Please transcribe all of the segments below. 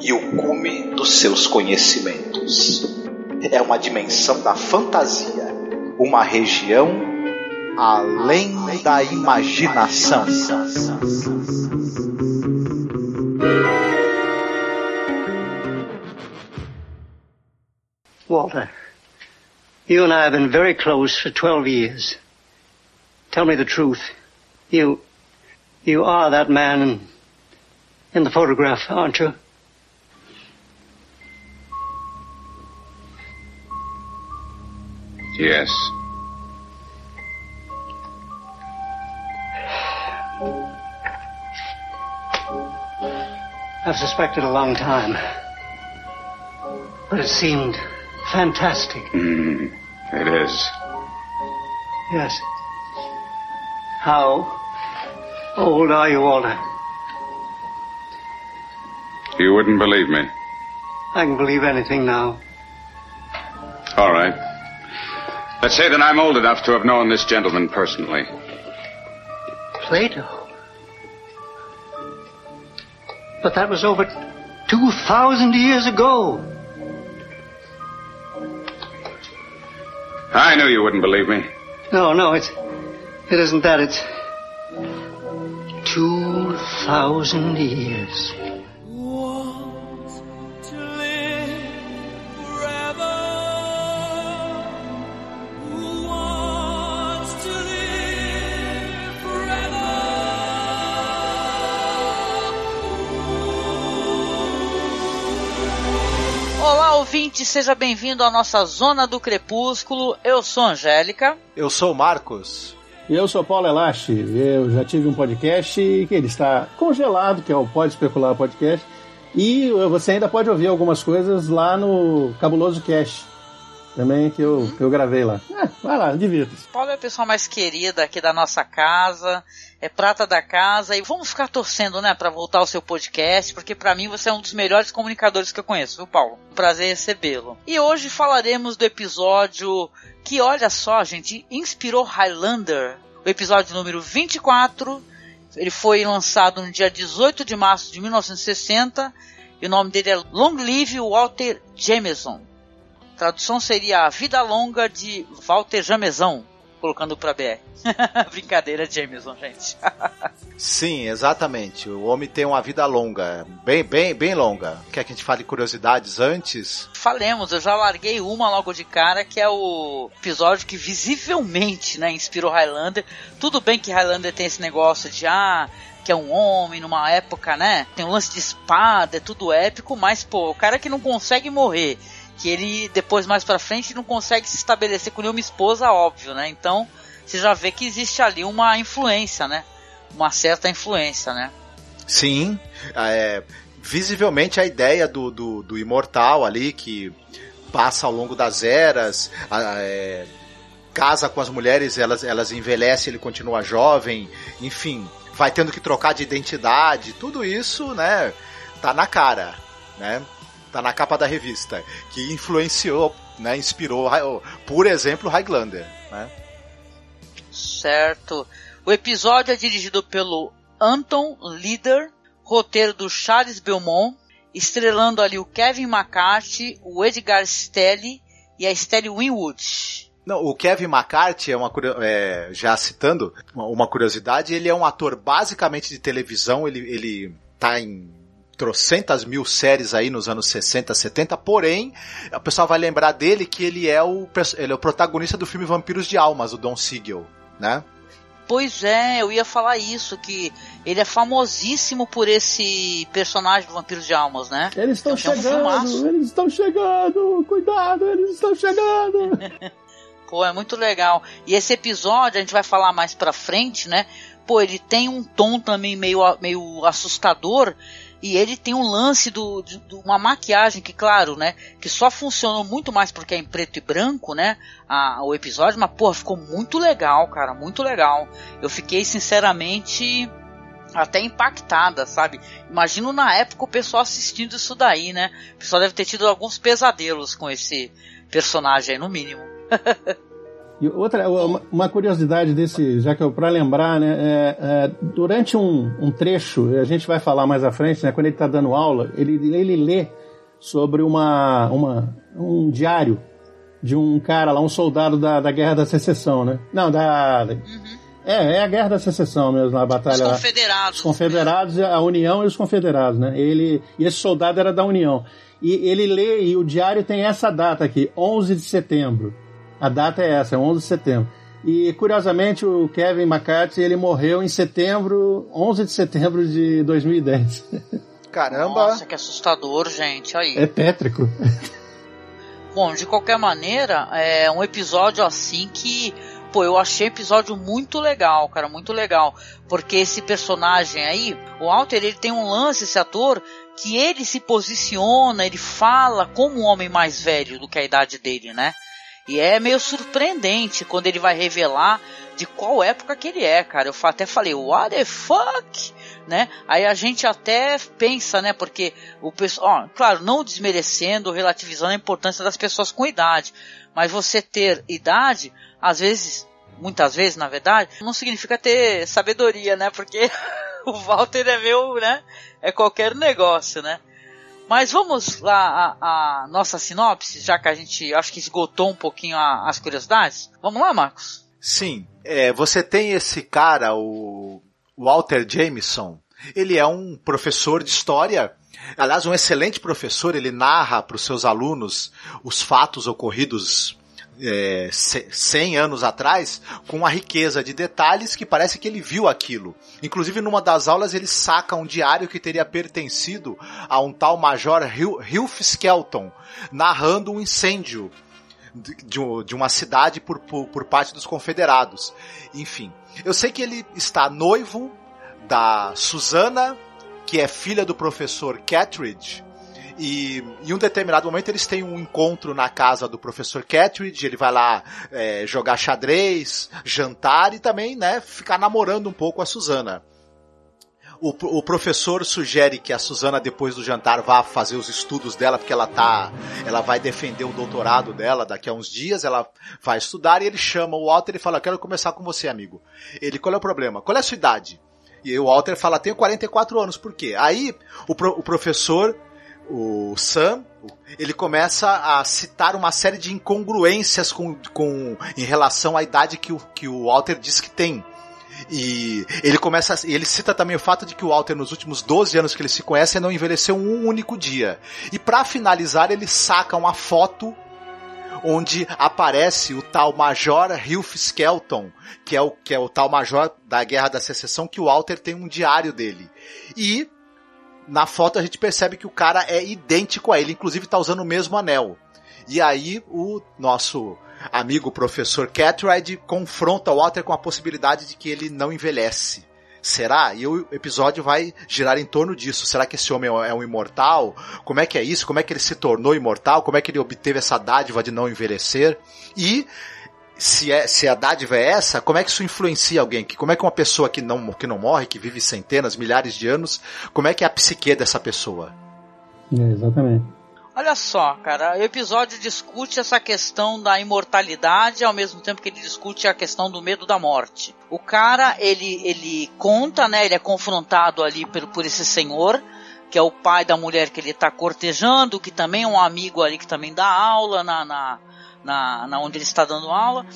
e o cume dos seus conhecimentos. É uma dimensão da fantasia, uma região além da imaginação. Walter, you and I have been very close for 12 years. Tell me the truth. You, you are that man in, in the photograph, aren't you? Yes. I've suspected a long time. But it seemed fantastic. Mm, it is. Yes. How old are you, Walter? You wouldn't believe me. I can believe anything now. All right. Let's say that I'm old enough to have known this gentleman personally. Plato? But that was over 2,000 years ago. I knew you wouldn't believe me. No, no, it's. It isn't that. It's. 2,000 years. Ouvinte, seja bem-vindo à nossa Zona do Crepúsculo. Eu sou Angélica. Eu sou o Marcos. E eu sou Paulo Elache. Eu já tive um podcast que ele está congelado, que é o Pode Especular Podcast. E você ainda pode ouvir algumas coisas lá no Cabuloso Cast. Também que eu, que eu gravei lá. É, vai lá, divirta-se. Paulo é a pessoa mais querida aqui da nossa casa, é prata da casa e vamos ficar torcendo, né, para voltar ao seu podcast, porque para mim você é um dos melhores comunicadores que eu conheço, viu, Paulo? Prazer recebê-lo. E hoje falaremos do episódio que, olha só, gente, inspirou Highlander, o episódio número 24. Ele foi lançado no dia 18 de março de 1960 e o nome dele é Long Live Walter Jameson. Tradução seria A Vida Longa de Walter Jamezão, colocando pra BR. Brincadeira, Jameson, gente. Sim, exatamente. O homem tem uma vida longa, bem, bem, bem longa. Quer que a gente fale curiosidades antes? Falemos, eu já larguei uma logo de cara, que é o episódio que visivelmente, né, inspirou Highlander. Tudo bem que Highlander tem esse negócio de ah, que é um homem numa época, né? Tem um lance de espada, é tudo épico, mas pô, o cara que não consegue morrer que ele depois mais para frente não consegue se estabelecer com nenhuma esposa, óbvio, né? Então você já vê que existe ali uma influência, né? Uma certa influência, né? Sim, é, visivelmente a ideia do, do, do, imortal ali que passa ao longo das eras, é, casa com as mulheres, elas, elas envelhecem, ele continua jovem, enfim, vai tendo que trocar de identidade, tudo isso, né? Tá na cara, né? Tá na capa da revista, que influenciou, né, inspirou, por exemplo, Highlander, né? Certo. O episódio é dirigido pelo Anton Leader, roteiro do Charles Belmont, estrelando ali o Kevin McCarthy, o Edgar Stelly e a Stelly Winwood. Não, o Kevin McCarthy é uma é, já citando uma curiosidade, ele é um ator basicamente de televisão, ele ele tá em trocentas mil séries aí nos anos 60, 70, porém, o pessoal vai lembrar dele que ele é o, ele é o protagonista do filme Vampiros de Almas, o Don Siegel, né? Pois é, eu ia falar isso, que ele é famosíssimo por esse personagem do Vampiros de Almas, né? Eles estão chegando, eles estão chegando, cuidado, eles estão chegando. Pô, é muito legal. E esse episódio, a gente vai falar mais pra frente, né? Pô, ele tem um tom também meio, meio assustador, E ele tem um lance do, de, de, uma maquiagem que, claro, né, que só funcionou muito mais porque é em preto e branco, né, a, o episódio, mas porra, ficou muito legal, cara, muito legal. Eu fiquei sinceramente até impactada, sabe? Imagino na época o pessoal assistindo isso daí, né? O pessoal deve ter tido alguns pesadelos com esse personagem aí, no mínimo. E outra, uma curiosidade desse, já que eu para lembrar, né, é, é, durante um, um, trecho, a gente vai falar mais à frente, né, quando ele está dando aula, ele, ele lê sobre uma, uma, um diário de um cara lá, um soldado da, da Guerra da Secessão, né? Não, da. Uhum. É, é a Guerra da Secessão mesmo, na batalha. Os confederados. Os confederados, a União e os confederados, né? Ele, e esse soldado era da União. E ele lê, e o diário tem essa data aqui, 11 de setembro. A data é essa, é 11 de setembro. E curiosamente o Kevin McCarthy ele morreu em setembro, 11 de setembro de 2010. Caramba! Nossa, que assustador, gente. Aí. É tétrico. Bom, de qualquer maneira, é um episódio assim que, pô, eu achei episódio muito legal, cara, muito legal, porque esse personagem aí, o Walter, ele tem um lance, esse ator, que ele se posiciona, ele fala como um homem mais velho do que a idade dele, né? E é meio surpreendente quando ele vai revelar de qual época que ele é, cara. Eu até falei, what the fuck? Né? Aí a gente até pensa, né? Porque o pessoal, claro, não desmerecendo, relativizando a importância das pessoas com idade, mas você ter idade, às vezes, muitas vezes, na verdade, não significa ter sabedoria, né? Porque o Walter é meu, né? É qualquer negócio, né? Mas vamos lá a, a, nossa sinopse, já que a gente acho que esgotou um pouquinho a, as curiosidades. Vamos lá, Marcos? Sim. É, você tem esse cara, o Walter Jameson. Ele é um professor de história aliás, um excelente professor, ele narra para os seus alunos os fatos ocorridos é, 100 anos atrás com uma riqueza de detalhes que parece que ele viu aquilo. Inclusive, numa das aulas, ele saca um diário que teria pertencido a um tal Major Hilf Skelton, narrando um incêndio de, de uma cidade por, por, por parte dos confederados. Enfim, eu sei que ele está noivo da Susana, que é filha do professor Catridge, e em um determinado momento eles têm um encontro na casa do professor Catridge, ele vai lá é, jogar xadrez, jantar e também, né, ficar namorando um pouco a Susana. O, o, professor sugere que a Susana, depois do jantar, vá fazer os estudos dela, porque ela tá. Ela vai defender o doutorado dela daqui a uns dias, ela vai estudar e ele chama o Walter e fala: Quero começar com você, amigo. Ele, qual é o problema? Qual é a sua idade? E o Walter fala: Tenho 44 anos, por quê? Aí o, pro, o professor o Sam, ele começa a citar uma série de incongruências com, com, em relação à idade que o, que o Walter diz que tem. E ele começa, ele cita também o fato de que o Walter nos últimos 12 anos que eles se conhecem não envelheceu um único dia. E para finalizar, ele saca uma foto onde aparece o tal Major Hilf Skelton, que é o que é o tal major da Guerra da Secessão que o Walter tem um diário dele. E na foto a gente percebe que o cara é idêntico a ele, inclusive tá usando o mesmo anel. E aí o nosso amigo professor Catred confronta o Walter com a possibilidade de que ele não envelhece. Será? E o episódio vai girar em torno disso. Será que esse homem é um imortal? Como é que é isso? Como é que ele se tornou imortal? Como é que ele obteve essa dádiva de não envelhecer? E se, é, se a dádiva é essa, como é que isso influencia alguém? Como é que uma pessoa que não, que não morre, que vive centenas, milhares de anos, como é que é a psique dessa pessoa? É, exatamente. Olha só, cara, o episódio discute essa questão da imortalidade ao mesmo tempo que ele discute a questão do medo da morte. O cara, ele, ele conta, né, ele é confrontado ali por, por esse senhor, que é o pai da mulher que ele está cortejando, que também é um amigo ali que também dá aula na, na na, na onde ele está dando aula.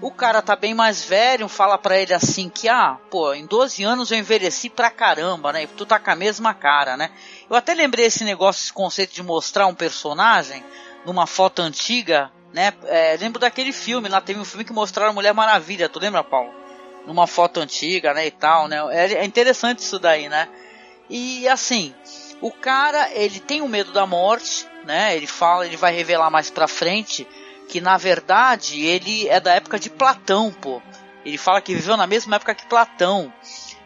O cara tá bem mais velho, fala para ele assim que, ah, pô, em 12 anos eu envelheci pra caramba, né? E tu tá com a mesma cara, né? Eu até lembrei esse negócio, esse conceito de mostrar um personagem numa foto antiga, né? É, lembro daquele filme, lá teve um filme que mostraram Mulher Maravilha, tu lembra, Paulo? Numa foto antiga, né, e tal, né? É, é interessante isso daí, né? E assim, o cara, ele tem o medo da morte, né? Ele fala, ele vai revelar mais pra frente que na verdade ele é da época de Platão, pô. Ele fala que viveu na mesma época que Platão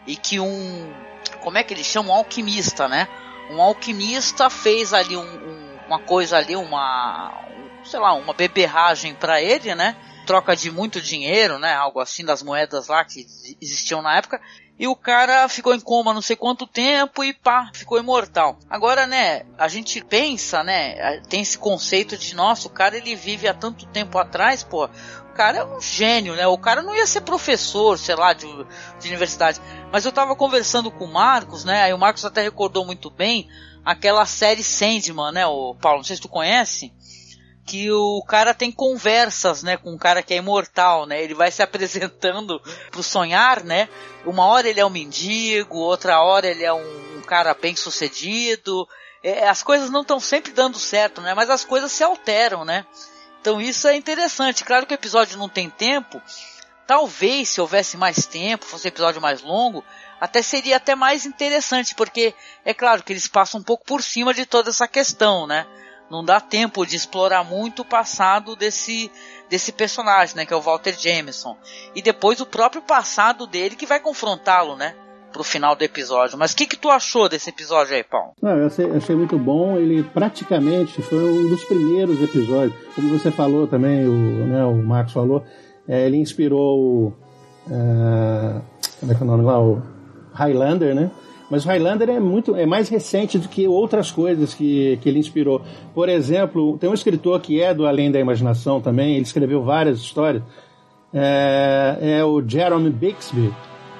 e que um como é que ele chama um alquimista, né? Um alquimista fez ali um, um, uma coisa ali, uma, um, sei lá, uma beberragem para ele, né? Troca de muito dinheiro, né? Algo assim das moedas lá que existiam na época. E o cara ficou em coma não sei quanto tempo e pá, ficou imortal. Agora, né, a gente pensa, né, tem esse conceito de, nossa, o cara ele vive há tanto tempo atrás, pô, o cara é um gênio, né? O cara não ia ser professor, sei lá, de, de universidade. Mas eu tava conversando com o Marcos, né, aí o Marcos até recordou muito bem aquela série Sandman, né, o Paulo, não sei se tu conhece que o cara tem conversas, né, com um cara que é imortal, né? Ele vai se apresentando pro sonhar, né? Uma hora ele é um mendigo, outra hora ele é um, cara bem sucedido. É, as coisas não estão sempre dando certo, né? Mas as coisas se alteram, né? Então isso é interessante. Claro que o episódio não tem tempo. Talvez se houvesse mais tempo, fosse um episódio mais longo, até seria até mais interessante, porque é claro que eles passam um pouco por cima de toda essa questão, né? Não dá tempo de explorar muito o passado desse desse personagem, né, que é o Walter Jameson. E depois o próprio passado dele que vai confrontá-lo, né, pro final do episódio. Mas o que que tu achou desse episódio aí, Paulo? Não, eu achei, achei, muito bom. Ele praticamente foi um dos primeiros episódios. Como você falou também, o, né, o Marcos falou, é, ele inspirou o, uh, como é que é o nome lá? O Highlander, né? Mas o Highlander é muito é mais recente do que outras coisas que, que ele inspirou. Por exemplo, tem um escritor que é do Além da Imaginação também, ele escreveu várias histórias. É, é o Jeremy Bixby,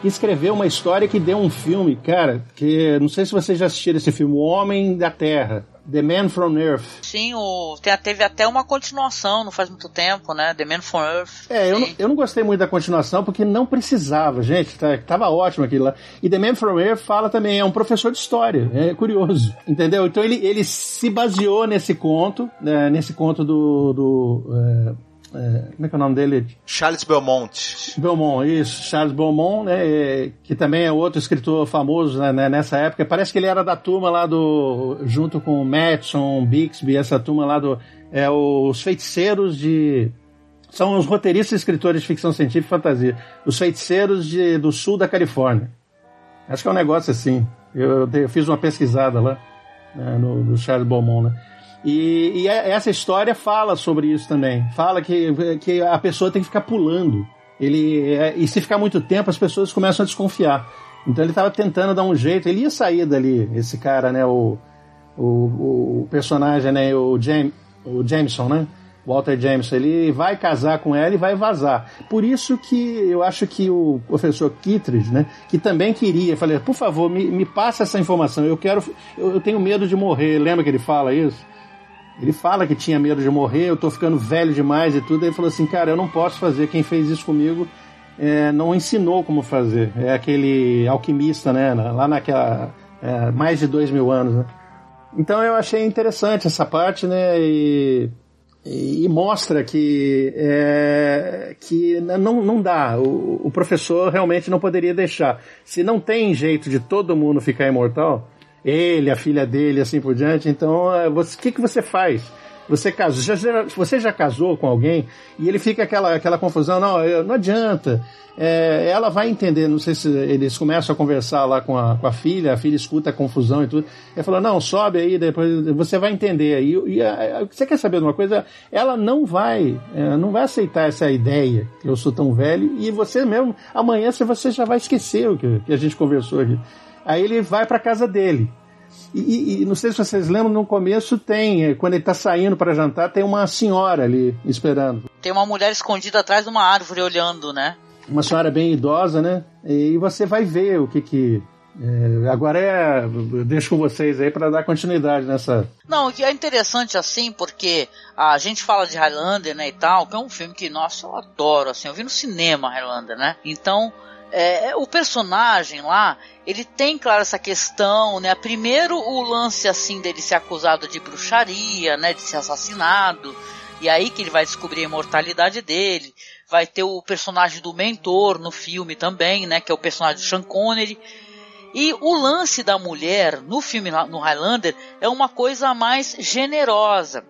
que escreveu uma história que deu um filme, cara, que não sei se vocês já assistiram esse filme, O Homem da Terra. The Man from Earth. Sim, o, teve até uma continuação, não faz muito tempo, né? The Man from Earth. É, eu não, eu não, gostei muito da continuação porque não precisava, gente. Tá, tava ótimo aquilo lá. E The Man from Earth fala também, é um professor de história. É curioso, entendeu? Então ele, ele se baseou nesse conto, né, nesse conto do. do é, é, como é que é o nome dele? Charles Belmont. Belmont, isso. Charles Belmont, né? Que também é outro escritor famoso né, né, nessa época. Parece que ele era da turma lá do. junto com Madison, Bixby, essa turma lá do. É, os feiticeiros de. São os roteiristas e escritores de ficção científica e fantasia. Os feiticeiros de, do sul da Califórnia. Acho que é um negócio assim. Eu, eu fiz uma pesquisada lá, né, no, no Charles Beaumont, né? E, e, é, essa história fala sobre isso também. Fala que, que a pessoa tem que ficar pulando. Ele, é, e se ficar muito tempo, as pessoas começam a desconfiar. Então ele estava tentando dar um jeito. Ele ia sair dali, esse cara, né? O, o, o personagem, né? O, Jam, o Jameson, né? Walter Jameson, ele vai casar com ela e vai vazar. Por isso que eu acho que o professor Kittredge, né, que também queria, falei, por favor, me, me passa essa informação, eu quero, eu, eu tenho medo de morrer. Lembra que ele fala isso? Ele fala que tinha medo de morrer, eu tô ficando velho demais e tudo. Aí ele falou assim, cara, eu não posso fazer. Quem fez isso comigo é, não ensinou como fazer. É aquele alquimista, né? Lá naquela. É, mais de dois mil anos, né? Então eu achei interessante essa parte, né? E, e, mostra que, é, que não, não dá. O, o professor realmente não poderia deixar. Se não tem jeito de todo mundo ficar imortal ele, a filha dele, assim por diante. Então, é, o que, que você faz? Você casou, já, você já casou com alguém e ele fica aquela, aquela confusão, não, não adianta. É, ela vai entender, não sei se eles começam a conversar lá com a, com a filha, a filha escuta a confusão e tudo. Ele falou, não, sobe aí, depois você vai entender. E, e, você quer saber de uma coisa? Ela não vai, é, não vai aceitar essa ideia que eu sou tão velho e você mesmo, amanhã você já vai esquecer o que, que a gente conversou aqui. Aí ele vai para casa dele. E, e, não sei se vocês lembram, no começo tem, eh, quando ele está saindo para jantar, tem uma senhora ali esperando. Tem uma mulher escondida atrás de uma árvore olhando, né? Uma senhora bem idosa, né? E você vai ver o que que. É, agora é. Eu deixo com vocês aí para dar continuidade nessa. Não, que é interessante assim, porque a gente fala de Highlander, né, e tal, que é um filme que, nossa, eu adoro, assim, eu vi no cinema Highlander, né? Então é, o personagem lá, ele tem, claro, essa questão, né? Primeiro o lance, assim, dele ser acusado de bruxaria, né? De ser assassinado. E aí que ele vai descobrir a imortalidade dele. Vai ter o personagem do mentor no filme também, né? Que é o personagem do Sean Connery. E o lance da mulher no filme, no Highlander, é uma coisa mais generosa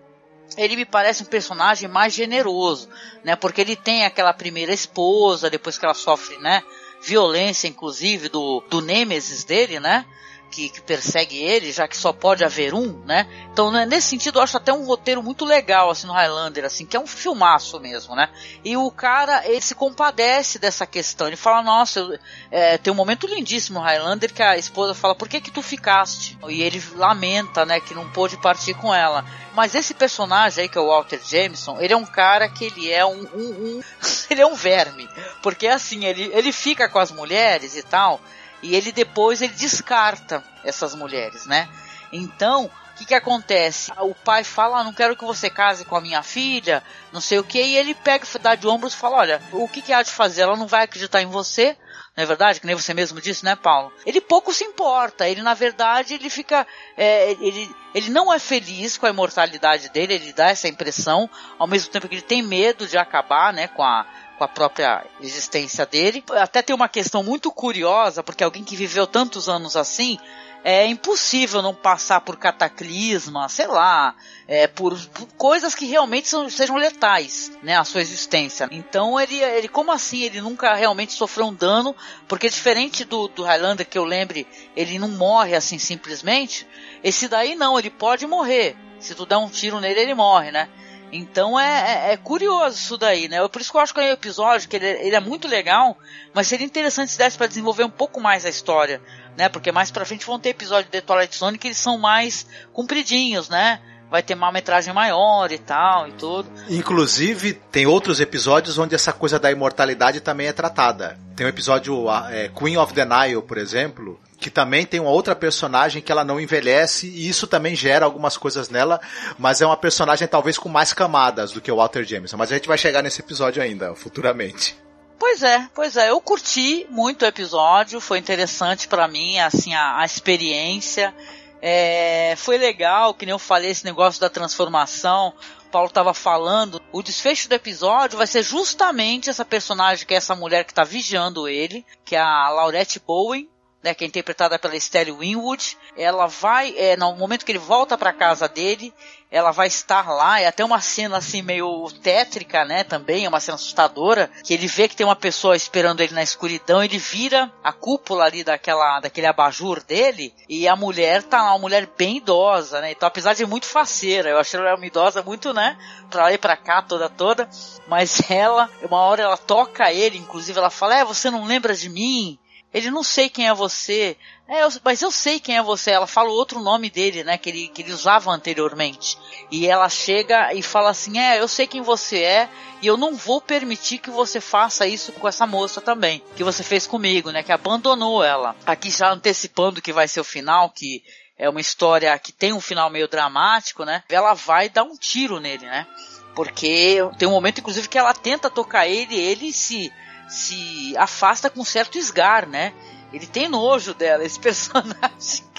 ele me parece um personagem mais generoso, né? Porque ele tem aquela primeira esposa, depois que ela sofre, né? Violência, inclusive, do, do Nemesis dele, né? Que, que, persegue ele, já que só pode haver um, né? Então, né, nesse sentido, eu acho até um roteiro muito legal, assim, no Highlander, assim, que é um filmaço mesmo, né? E o cara, ele se compadece dessa questão, ele fala, nossa, eu, é, tem um momento lindíssimo no Highlander que a esposa fala, por que que tu ficaste? E ele lamenta, né, que não pôde partir com ela. Mas esse personagem aí, que é o Walter Jameson, ele é um cara que ele é um, um, um ele é um verme, porque assim, ele, ele fica com as mulheres e tal, e ele depois ele descarta essas mulheres, né? Então, o que, que acontece? O pai fala: ah, Não quero que você case com a minha filha, não sei o que, e ele pega, dá de ombros e fala: Olha, o que, que há de fazer? Ela não vai acreditar em você, não é verdade? Que nem você mesmo disse, né, Paulo? Ele pouco se importa. Ele, na verdade, ele fica. É, ele, ele não é feliz com a imortalidade dele, ele dá essa impressão, ao mesmo tempo que ele tem medo de acabar, né, com a, com a própria existência dele. Até tem uma questão muito curiosa, porque alguém que viveu tantos anos assim, é impossível não passar por cataclisma, sei lá, é, por, por, coisas que realmente são, sejam letais, né, a sua existência. Então ele, ele, como assim, ele nunca realmente sofreu um dano, porque diferente do, do Highlander que eu lembre, ele não morre assim simplesmente, esse daí não, ele pode morrer. Se tu der um tiro nele, ele morre, né? Então é, é, é, curioso isso daí, né? Por isso que eu acho que é um episódio que ele, ele é muito legal, mas seria interessante se desse para desenvolver um pouco mais a história, né? Porque mais pra frente vão ter episódios de Twilight Zone que eles são mais compridinhos, né? Vai ter uma metragem maior e tal e tudo. Inclusive, tem outros episódios onde essa coisa da imortalidade também é tratada. Tem um episódio é, Queen of the Nile, por exemplo, que também tem uma outra personagem que ela não envelhece e isso também gera algumas coisas nela, mas é uma personagem talvez com mais camadas do que o Walter Jameson. Mas a gente vai chegar nesse episódio ainda, futuramente. Pois é, pois é, eu curti muito o episódio, foi interessante para mim, assim, a, a experiência. É, foi legal, que nem eu falei, esse negócio da transformação. O Paulo estava falando, o desfecho do episódio vai ser justamente essa personagem que é essa mulher que está vigiando ele, que é a Laurette Bowen, né, que é interpretada pela Estelle Winwood, ela vai, é, no momento que ele volta para casa dele, ela vai estar lá, é até uma cena assim meio tétrica, né, também, é uma cena assustadora, que ele vê que tem uma pessoa esperando ele na escuridão, ele vira a cúpula ali daquela, daquele abajur dele, e a mulher tá lá, uma mulher bem idosa, né, então apesar de muito faceira, eu achei ela uma idosa muito, né, pra e pra cá, toda toda, mas ela, uma hora ela toca ele, inclusive ela fala, é, você não lembra de mim? Ele não sei quem é você. É, eu, mas eu sei quem é você. Ela fala o outro nome dele, né? Que ele, que ele usava anteriormente. E ela chega e fala assim: É, eu sei quem você é. E eu não vou permitir que você faça isso com essa moça também. Que você fez comigo, né? Que abandonou ela. Aqui já antecipando que vai ser o final, que é uma história que tem um final meio dramático, né? Ela vai dar um tiro nele, né? Porque tem um momento, inclusive, que ela tenta tocar ele ele se se afasta com certo esgar, né? Ele tem nojo dela, esse personagem.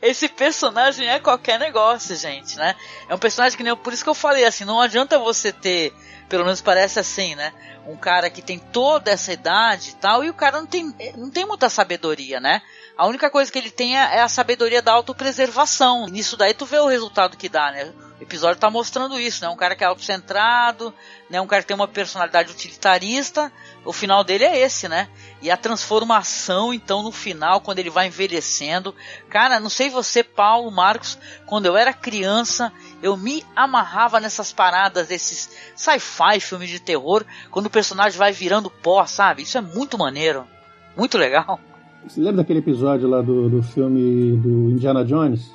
Esse personagem é qualquer negócio, gente, né? É um personagem que nem. Por isso que eu falei assim: não adianta você ter, pelo menos parece assim, né? Um cara que tem toda essa idade e tal, e o cara não tem, não tem muita sabedoria, né? A única coisa que ele tem é, é a sabedoria da autopreservação. Nisso daí tu vê o resultado que dá, né? O episódio tá mostrando isso, né? Um cara que é autocentrado, né? Um cara que tem uma personalidade utilitarista. O final dele é esse, né? E a transformação, então, no final, quando ele vai envelhecendo. Cara, não sei você, Paulo, Marcos, quando eu era criança, eu me amarrava nessas paradas desses sci-fi, filmes de terror, quando o personagem vai virando pó, sabe? Isso é muito maneiro. Muito legal. Você lembra daquele episódio lá do, do filme do Indiana Jones?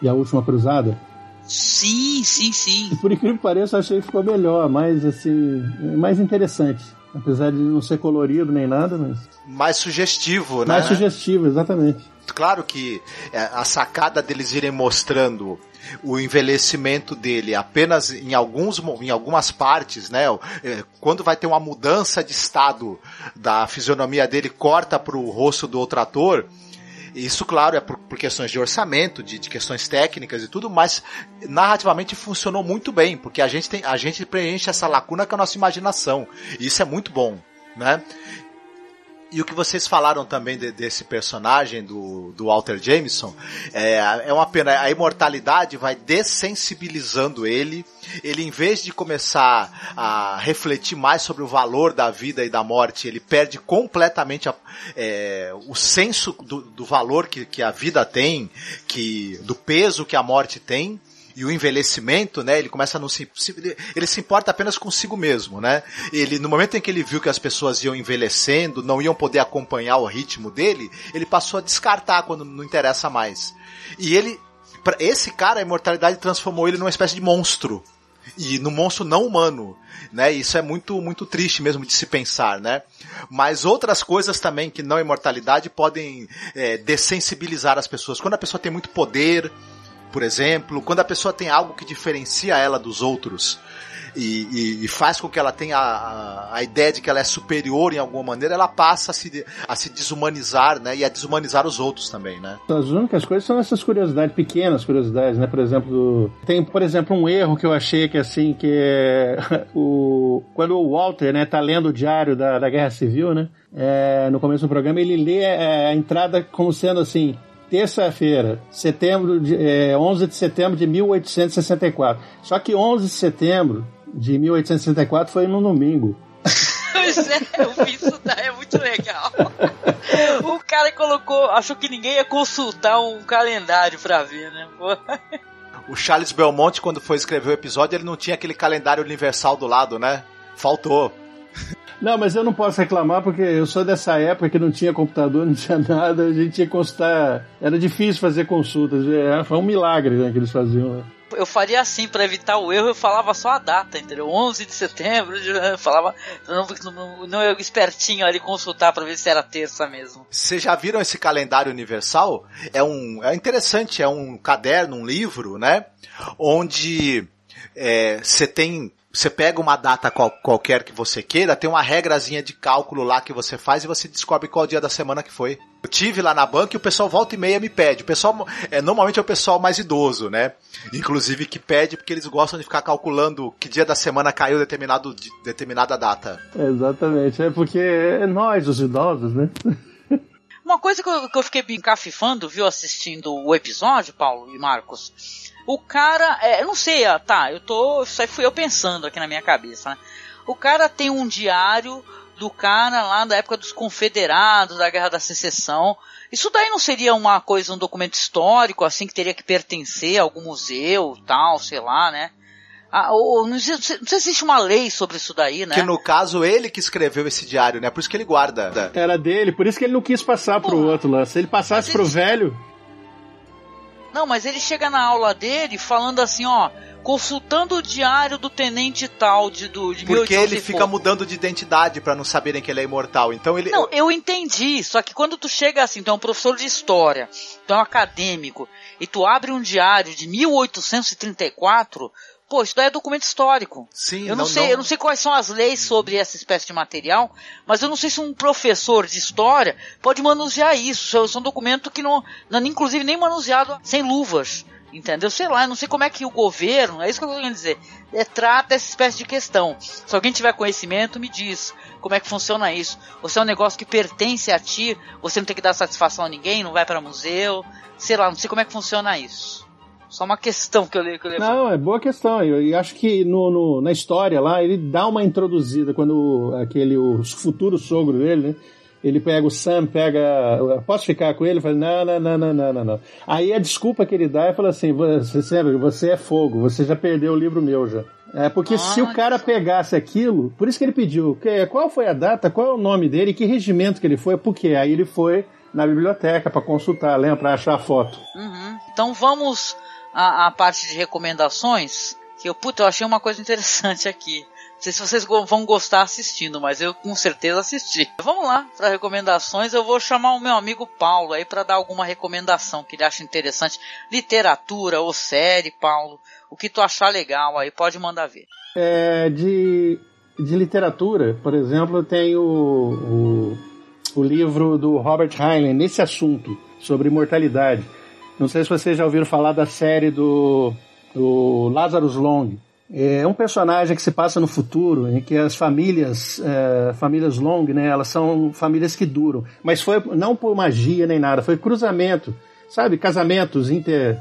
E a Última Cruzada? Sim, sim, sim. Por incrível que pareça, eu achei que ficou melhor, mais assim, mais interessante. Apesar de não ser colorido nem nada, mas. Mais sugestivo, né? Mais sugestivo, exatamente. Claro que é, a sacada deles irem mostrando o envelhecimento dele apenas em, alguns, em algumas partes, né? É, quando vai ter uma mudança de estado da fisionomia dele, corta para o rosto do outro ator. Isso, claro, é por, por questões de orçamento, de, de, questões técnicas e tudo, mas narrativamente funcionou muito bem, porque a gente, tem, a gente preenche essa lacuna com a nossa imaginação. E isso é muito bom, né? E o que vocês falaram também de, desse personagem do, do Walter Jameson é, é uma pena. A imortalidade vai dessensibilizando ele. Ele, em vez de começar a refletir mais sobre o valor da vida e da morte, ele perde completamente a, é, o senso do, do valor que, que a vida tem, que do peso que a morte tem e o envelhecimento, né? Ele começa a não se, ele se importa apenas consigo mesmo, né? Ele no momento em que ele viu que as pessoas iam envelhecendo, não iam poder acompanhar o ritmo dele, ele passou a descartar quando não interessa mais. E ele para esse cara a imortalidade transformou ele numa espécie de monstro e no monstro não humano, né? Isso é muito muito triste mesmo de se pensar, né? Mas outras coisas também que não imortalidade podem é, dessensibilizar as pessoas. Quando a pessoa tem muito poder, por exemplo, quando a pessoa tem algo que diferencia ela dos outros e, e, e faz com que ela tenha a, a, ideia de que ela é superior em alguma maneira, ela passa a se, a se desumanizar, né? E a desumanizar os outros também, né? As únicas coisas são essas curiosidades, pequenas curiosidades, né? Por exemplo, tem, por exemplo, um erro que eu achei que assim, que é o, quando o Walter, né, tá lendo o diário da, da Guerra Civil, né? É, no começo do programa, ele lê é, a entrada como sendo assim, terça-feira, setembro de, é, 11 de setembro de 1864. Só que 11 de setembro de 1864 foi no domingo. Pois é, eu vi isso daí, é muito legal. O cara colocou, achou que ninguém ia consultar um calendário pra ver, né? O Charles Belmonte, quando foi escrever o episódio, ele não tinha aquele calendário universal do lado, né? Faltou. Não, mas eu não posso reclamar porque eu sou dessa época que não tinha computador, não tinha nada, a gente tinha que consultar. Era difícil fazer consultas, é, foi um milagre né, que eles faziam. Né? Eu faria assim, para evitar o erro, eu falava só a data, entendeu? 11 de setembro, eu falava, não, não, não eu espertinho ali consultar para ver se era terça mesmo. Vocês já viram esse calendário universal? É um, é interessante, é um caderno, um livro, né? Onde você é, tem você pega uma data qual, qualquer que você queira, tem uma regrazinha de cálculo lá que você faz e você descobre qual dia da semana que foi. Eu tive lá na banca e o pessoal volta e meia me pede. O pessoal, é, normalmente é o pessoal mais idoso, né? Inclusive que pede porque eles gostam de ficar calculando que dia da semana caiu determinado, determinada data. Exatamente, é porque é nós, os idosos, né? Uma coisa que eu, que eu fiquei encafifando, viu, assistindo o episódio, Paulo e Marcos, o cara, é, eu não sei, tá, eu tô, isso aí fui eu pensando aqui na minha cabeça, né? O cara tem um diário do cara lá da época dos confederados, da Guerra da Secessão. Isso daí não seria uma coisa, um documento histórico, assim, que teria que pertencer a algum museu, tal, sei lá, né? Ah, ou, não, sei, se existe uma lei sobre isso daí, né? Que no caso ele que escreveu esse diário, né? Por isso que ele guarda. Era dele, por isso que ele não quis passar Pô, pro outro lá. Se ele passasse pro ele... velho. Não, mas ele chega na aula dele falando assim, ó, consultando o diário do tenente tal de do de Porque ele fica mudando de identidade para não saberem que ele é imortal. Então ele Não, eu entendi, só que quando tu chega assim, tu é um professor de história, tu é um acadêmico e tu abre um diário de 1834, Pô, isso daí é documento histórico. Sim, eu não, não sei, não... eu não sei quais são as leis sobre essa espécie de material, mas eu não sei se um professor de história pode manusear isso. Isso é um documento que não, não inclusive nem manuseado sem luvas. Entendeu? Sei lá, eu não sei como é que o governo, é isso que eu quero dizer, é, trata essa espécie de questão. Se alguém tiver conhecimento, me diz como é que funciona isso. Ou se é um negócio que pertence a ti, você não tem que dar satisfação a ninguém, não vai para museu, sei lá, não sei como é que funciona isso. Só uma questão que eu leio. Que eu leio Não, é boa questão. Eu, eu acho que no, no, na história lá, ele dá uma introduzida quando aquele, o futuro sogro dele, né? Ele pega o Sam, pega. Posso ficar com ele? Fala, não, não, não, não, não, não, não. Aí a desculpa que ele dá é fala assim: você, sabe, você é fogo, você já perdeu o livro meu já. É, porque ah, se o cara pegasse aquilo, por isso que ele pediu, que, qual foi a data, qual é o nome dele, que regimento que ele foi, porque aí ele foi na biblioteca para consultar, lembra, para achar a foto. Uhum. Então vamos a, a parte de recomendações, que eu, puta, eu achei uma coisa interessante aqui. Não sei se vocês vão gostar assistindo, mas eu com certeza assisti. Vamos lá para recomendações. Eu vou chamar o meu amigo Paulo aí para dar alguma recomendação que ele acha interessante, literatura ou série, Paulo. O que tu achar legal aí, pode mandar ver. É, de, de literatura, por exemplo, tem o, o, o livro do Robert Heinlein nesse assunto sobre imortalidade. Não sei se vocês já ouviram falar da série do, do Lazarus Long. É um personagem que se passa no futuro, em que as famílias, é, famílias Long, né, elas são famílias que duram. Mas foi não por magia nem nada, foi cruzamento, sabe? Casamentos inter,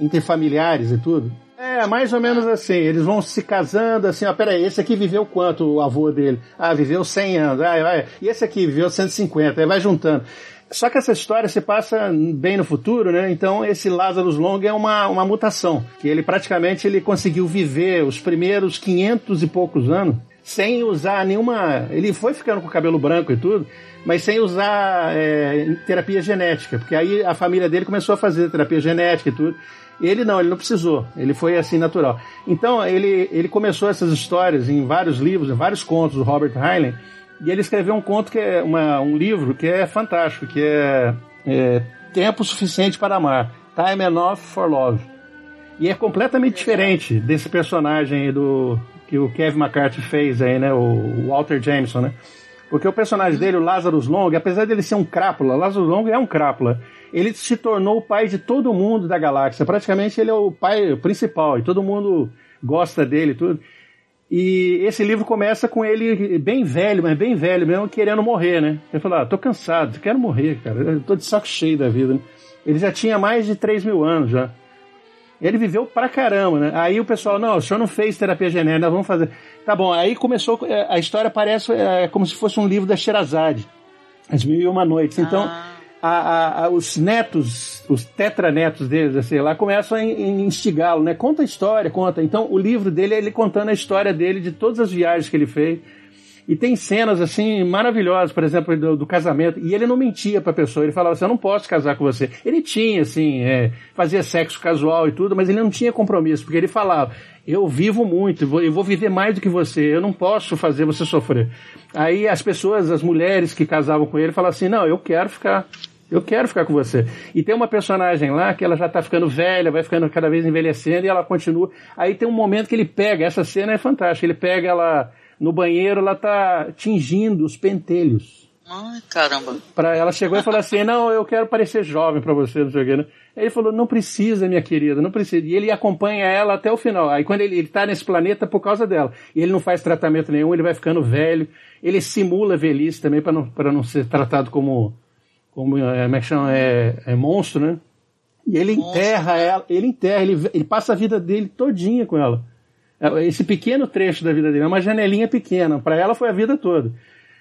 interfamiliares e tudo. É, mais ou menos assim. Eles vão se casando assim, ó, peraí, esse aqui viveu quanto, o avô dele? Ah, viveu 100 anos. Ah, vai. E esse aqui viveu 150. Aí vai juntando. Só que essa história se passa bem no futuro, né? Então esse Lazarus Long é uma, uma mutação, que ele praticamente ele conseguiu viver os primeiros 500 e poucos anos sem usar nenhuma... Ele foi ficando com o cabelo branco e tudo, mas sem usar é, terapia genética, porque aí a família dele começou a fazer terapia genética e tudo. Ele não, ele não precisou. Ele foi assim natural. Então ele, ele começou essas histórias em vários livros, em vários contos do Robert Heinlein. E ele escreveu um conto que é uma, um livro que é fantástico, que é, é Tempo Suficiente para Amar, Time Enough for Love. E é completamente diferente desse personagem do que o Kevin McCarthy fez aí, né, o Walter Jameson, né? Porque o personagem dele, o Lazarus Long, apesar dele ser um crápula, Lazarus Long é um crápula ele se tornou o pai de todo mundo da galáxia. Praticamente ele é o pai principal e todo mundo gosta dele tudo. E esse livro começa com ele bem velho, mas bem velho mesmo, querendo morrer, né? Ele falou, ah, tô cansado, quero morrer, cara. Eu tô de saco cheio da vida. Né? Ele já tinha mais de 3 mil anos já. Ele viveu pra caramba, né? Aí o pessoal, não, o senhor não fez terapia genérica, nós vamos fazer. Tá bom, aí começou, é, a história parece é, como se fosse um livro da Sherazade. As Mil e Uma Noites. Então, ah a, a, os netos, os tetranetos dele, sei lá, começam a instigá-lo, né? Conta a história, conta. Então, o livro dele é ele contando a história dele, de todas as viagens que ele fez. E tem cenas, assim, maravilhosas, por exemplo, do, do casamento. E ele não mentia pra pessoa, ele falava assim, eu não posso casar com você. Ele tinha, assim, é, fazia sexo casual e tudo, mas ele não tinha compromisso, porque ele falava, eu vivo muito, eu vou viver mais do que você, eu não posso fazer você sofrer. Aí as pessoas, as mulheres que casavam com ele, falavam assim, não, eu quero ficar eu quero ficar com você. E tem uma personagem lá que ela já tá ficando velha, vai ficando cada vez envelhecendo e ela continua. Aí tem um momento que ele pega, essa cena é fantástica, ele pega ela no banheiro, ela tá tingindo os pentelhos. Ai, caramba. Pra, ela chegou e falou assim: Não, eu quero parecer jovem para você, não sei o quê. Né? Aí ele falou: Não precisa, minha querida, não precisa. E ele acompanha ela até o final. Aí quando ele, ele tá nesse planeta por causa dela. E ele não faz tratamento nenhum, ele vai ficando velho. Ele simula velhice também para não, pra não ser tratado como como, é, como é que chama? É, é monstro, né? E ele monstro. enterra ela, ele enterra, ele, ele passa a vida dele todinha com ela. É, esse pequeno trecho da vida dele, é uma janelinha pequena, para ela foi a vida toda.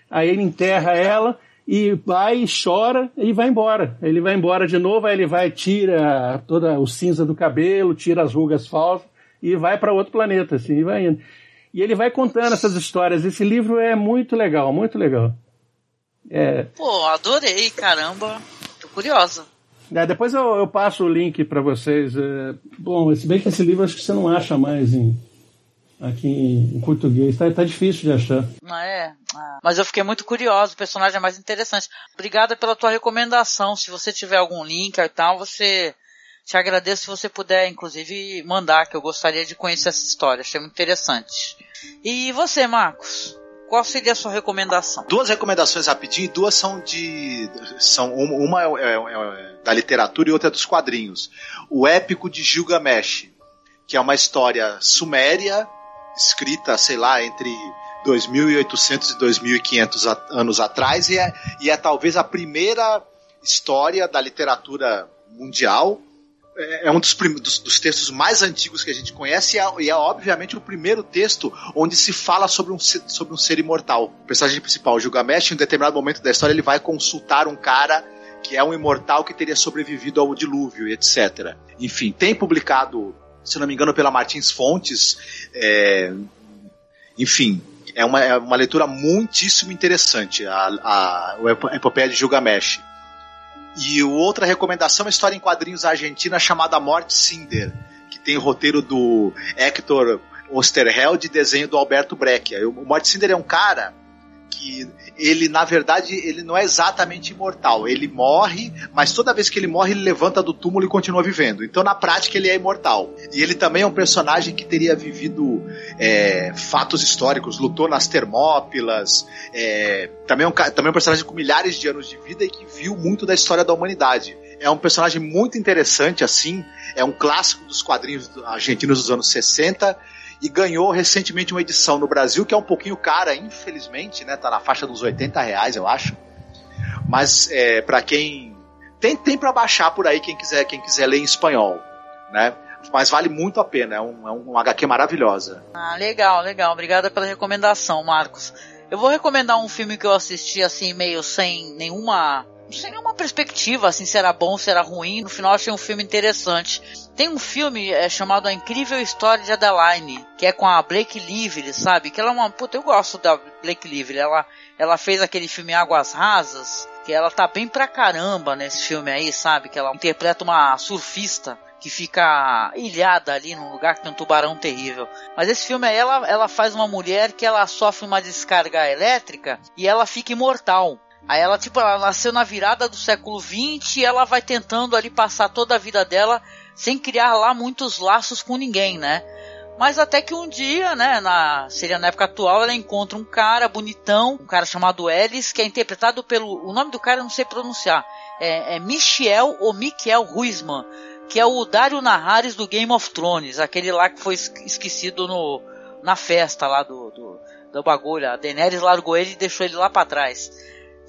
Aí ele enterra ela e vai, chora e vai embora. Ele vai embora de novo, aí ele vai, tira toda o cinza do cabelo, tira as rugas falsas e vai para outro planeta, assim, e vai indo. E ele vai contando essas histórias. Esse livro é muito legal, muito legal. É... Pô, adorei, caramba. Tô curiosa. É, depois eu, eu, passo o link para vocês. É, bom, se bem que esse livro acho que você não acha mais em, aqui em, em português. Tá, tá, difícil de achar. Ah, é? Ah, mas eu fiquei muito curioso. O personagem é mais interessante. Obrigada pela tua recomendação. Se você tiver algum link e tal, você te agradeço se você puder, inclusive, mandar, que eu gostaria de conhecer essa história. Achei muito interessante. E você, Marcos? Qual seria a sua recomendação? Duas recomendações rapidinho, duas são de. são Uma é, é, é da literatura e outra é dos quadrinhos. O épico de Gilgamesh, que é uma história suméria, escrita, sei lá, entre 2.800 e 2.500 anos atrás, e é, e é talvez a primeira história da literatura mundial é, é um dos, dos, dos, textos mais antigos que a gente conhece e é, e é, obviamente o primeiro texto onde se fala sobre um, sobre um ser imortal. O personagem principal, Gilgamesh, em um determinado momento da história, ele vai consultar um cara que é um imortal que teria sobrevivido ao dilúvio etc. Enfim, tem publicado, se não me engano, pela Martins Fontes. É, enfim, é uma, é uma leitura muitíssimo interessante, a, a, a epopeia de Gilgamesh. E outra recomendação é uma história em quadrinhos argentina chamada Morte Cinder, que tem o roteiro do Hector Osterheld e desenho do Alberto Breck. O Morte Cinder é um cara que ele, na verdade, ele não é exatamente imortal. Ele morre, mas toda vez que ele morre, ele levanta do túmulo e continua vivendo. Então, na prática, ele é imortal. E ele também é um personagem que teria vivido é, fatos históricos, lutou nas Termópilas, é, também, é um, também é um personagem com milhares de anos de vida e que viu muito da história da humanidade. É um personagem muito interessante, assim, é um clássico dos quadrinhos argentinos dos anos 60 e ganhou recentemente uma edição no Brasil que é um pouquinho cara, infelizmente, né? Tá na faixa dos 80 reais, eu acho. Mas é, para quem tem tem para baixar por aí quem quiser quem quiser ler em espanhol, né? Mas vale muito a pena, é um, é um HQ maravilhosa. Ah, legal, legal. Obrigada pela recomendação, Marcos. Eu vou recomendar um filme que eu assisti assim meio sem nenhuma sem nenhuma perspectiva, assim, se era bom, se era ruim. No final achei um filme interessante. Tem um filme é, chamado A Incrível História de Adeline, que é com a Blake Lively, sabe? Que ela é uma. Puta, eu gosto da Blake Lively. Ela, ela fez aquele filme Águas Rasas, que ela tá bem pra caramba nesse filme aí, sabe? Que ela interpreta uma surfista que fica ilhada ali num lugar que tem um tubarão terrível. Mas esse filme aí, ela, ela faz uma mulher que ela sofre uma descarga elétrica e ela fica imortal. Aí ela, tipo, ela nasceu na virada do século 20 e ela vai tentando ali passar toda a vida dela sem criar lá muitos laços com ninguém, né? Mas até que um dia, né, na, seria na época atual, ela encontra um cara bonitão, um cara chamado Ellis, que é interpretado pelo. O nome do cara eu não sei pronunciar. É, é Michel ou Michael Ruizman, que é o Dario Naharis do Game of Thrones, aquele lá que foi esquecido no, na festa lá do, do, do bagulho. A Daenerys largou ele e deixou ele lá para trás.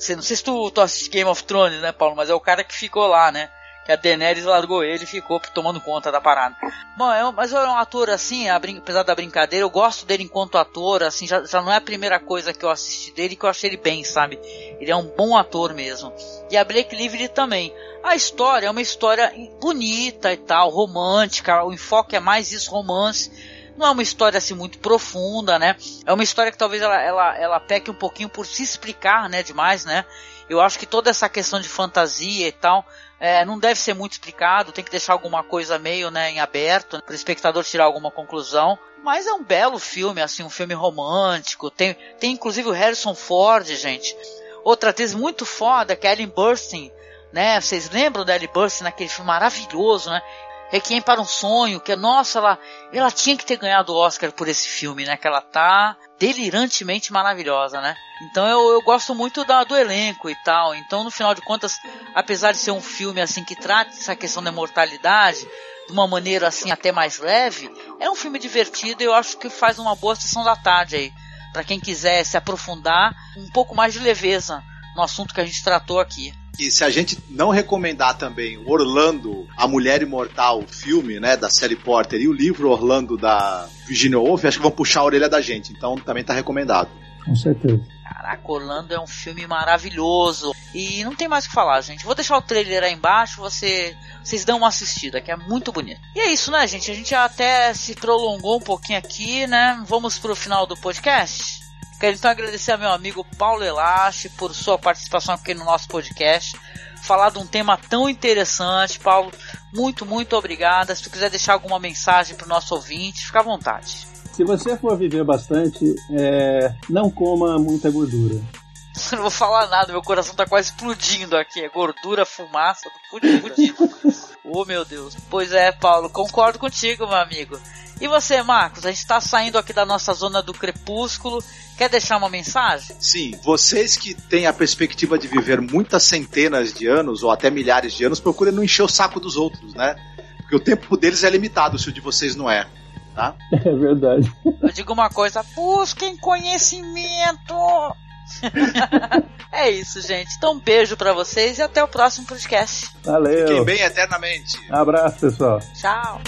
Você, não sei se tu, tu assiste Game of Thrones, né, Paulo? Mas é o cara que ficou lá, né? Que a Daenerys largou ele e ficou tomando conta da parada. Bom, é, mas é um ator assim, apesar da brincadeira, eu gosto dele enquanto ator, assim, já, já não é a primeira coisa que eu assisti dele que eu achei ele bem, sabe? Ele é um bom ator mesmo. E a Blake Lively também. A história é uma história bonita e tal, romântica, o enfoque é mais isso, romance não é uma história assim muito profunda, né? É uma história que talvez ela, ela, ela peque um pouquinho por se explicar, né? Demais, né? Eu acho que toda essa questão de fantasia e tal é, não deve ser muito explicado, tem que deixar alguma coisa meio né, em aberto para o espectador tirar alguma conclusão. Mas é um belo filme, assim, um filme romântico. Tem, tem inclusive o Harrison Ford, gente. Outra atriz muito foda, que é Ellen Burstyn, né? Vocês lembram da Ellen Burstyn naquele filme maravilhoso, né? Requiem para um Sonho, que nossa, ela, ela tinha que ter ganhado o Oscar por esse filme, né? Que ela tá delirantemente maravilhosa, né? Então eu, eu gosto muito da, do elenco e tal. Então, no final de contas, apesar de ser um filme assim que trata essa questão da mortalidade de uma maneira assim até mais leve, é um filme divertido e eu acho que faz uma boa sessão da tarde aí. para quem quiser se aprofundar um pouco mais de leveza no assunto que a gente tratou aqui. E se a gente não recomendar também Orlando, A Mulher Imortal, o filme, né, da série Porter, e o livro Orlando da Virginia Woolf, acho que vão puxar a orelha da gente. Então também tá recomendado. Com certeza. Caraca, Orlando é um filme maravilhoso. E não tem mais o que falar, gente. Vou deixar o trailer aí embaixo, você, vocês dão uma assistida, que é muito bonito. E é isso, né, gente? A gente até se prolongou um pouquinho aqui, né? Vamos pro final do podcast? Quero então agradecer ao meu amigo Paulo Elache por sua participação aqui no nosso podcast. Falar de um tema tão interessante, Paulo. Muito, muito obrigada. Se tu quiser deixar alguma mensagem para o nosso ouvinte, fica à vontade. Se você for viver bastante, é... não coma muita gordura. não vou falar nada, meu coração tá quase explodindo aqui. É gordura, fumaça, fudido, fudido. oh meu Deus. Pois é, Paulo, concordo contigo, meu amigo. E você, Marcos? A gente está saindo aqui da nossa zona do crepúsculo. Quer deixar uma mensagem? Sim, vocês que têm a perspectiva de viver muitas centenas de anos ou até milhares de anos, procurem não encher o saco dos outros, né? Porque o tempo deles é limitado, se o de vocês não é. Tá? É verdade. Eu digo uma coisa: busquem conhecimento. é isso, gente. Então, um beijo para vocês e até o próximo podcast. Valeu. Fiquem bem eternamente. Abraço, pessoal. Tchau.